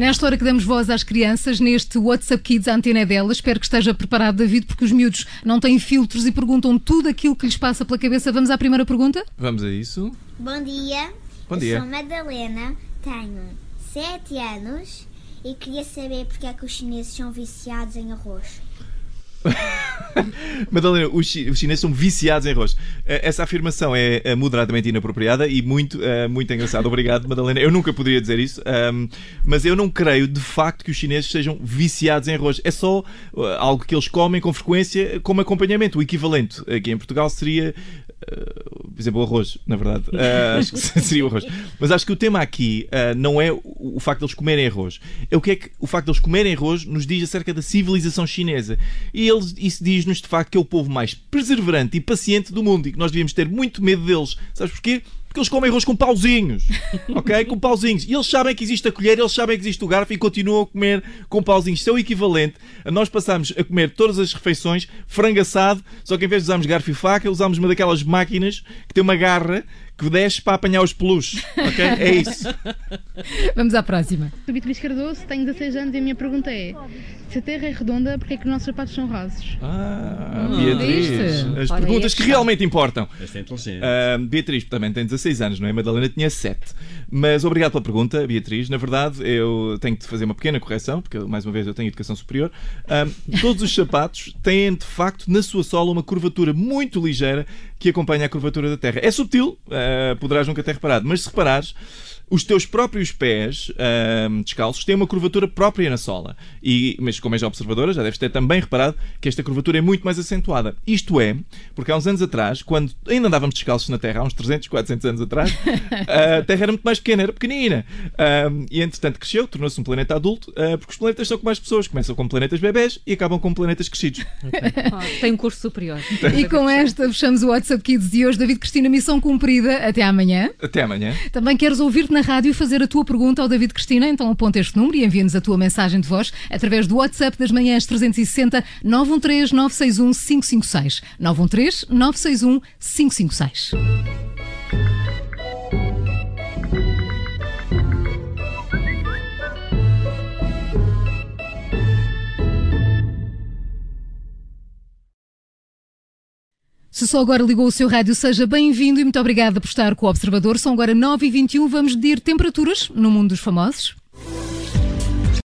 nesta hora que damos voz às crianças, neste WhatsApp Kids, a antena é delas. Espero que esteja preparado, David, porque os miúdos não têm filtros e perguntam tudo aquilo que lhes passa pela cabeça. Vamos à primeira pergunta? Vamos a isso. Bom dia. Bom Eu dia. sou Madalena, tenho 7 anos e queria saber porque é que os chineses são viciados em arroz. Madalena, os, chi- os chineses são viciados em arroz. Eh, Essa afirmação é eh, moderadamente inapropriada e muito, eh, muito engraçada. Obrigado, Madalena. Eu nunca poderia dizer isso, ahm, mas eu não creio de facto que os chineses sejam viciados em arroz. É só algo que eles comem com frequência como acompanhamento. O equivalente aqui em Portugal seria. Por exemplo, o arroz, na verdade. Eh, acho que seria o arroz. Mas acho que o tema aqui eh, não é o, o facto de eles comerem arroz. É o que é que o facto de eles comerem arroz nos diz acerca da civilização chinesa. E eles, isso diz-nos de facto que é o povo mais perseverante e paciente do mundo e que nós devíamos ter muito medo deles. Sabes porquê? Porque eles comem arroz com pauzinhos, ok? Com pauzinhos. E eles sabem que existe a colher, eles sabem que existe o garfo e continuam a comer com pauzinhos. Isso é o equivalente a nós passarmos a comer todas as refeições frango assado, só que em vez de usarmos garfo e faca, usamos uma daquelas máquinas que tem uma garra que desce para apanhar os peluches, ok? É isso. Vamos à próxima. Sou Beatriz Cardoso, tenho 16 anos e a minha pergunta é: se a Terra é redonda, porquê é que os nossos sapatos são rasos? Ah, Beatriz. viste? As Olha, perguntas que realmente importam. Esta é inteligente. Ah, Beatriz também tem 16 anos, não é? Madalena tinha 7. Mas obrigado pela pergunta, Beatriz. Na verdade, eu tenho que te fazer uma pequena correção, porque mais uma vez eu tenho educação superior. Ah, todos os sapatos têm, de facto, na sua sola uma curvatura muito ligeira que acompanha a curvatura da Terra. É subtil, ah, poderás nunca ter reparado, mas se reparares. Os teus próprios pés ah, descalços têm uma curvatura própria na sola. E, mas como és observadora, já deves ter também reparado que esta curvatura é muito mais acentuada. Isto é, porque há uns anos atrás, quando ainda andávamos descalços na Terra, há uns 300, 400 anos atrás, a Terra era muito mais pequena, era pequenina. Ah, e entretanto cresceu, tornou-se um planeta adulto, ah, porque os planetas são com mais pessoas. Começam com planetas bebés e acabam com planetas crescidos. Tem um curso superior. E com esta fechamos o WhatsApp Kids de hoje. David Cristina, missão cumprida. Até amanhã. Até amanhã. Também queres ouvir-te na rádio fazer a tua pergunta ao David Cristina? Então aponta este número e envia-nos a tua mensagem de voz através do WhatsApp das manhãs 360 913 961 556. 913 961 556. Se só agora ligou o seu rádio, seja bem-vindo e muito obrigada por estar com o Observador. São agora 9h21. Vamos medir temperaturas no mundo dos famosos.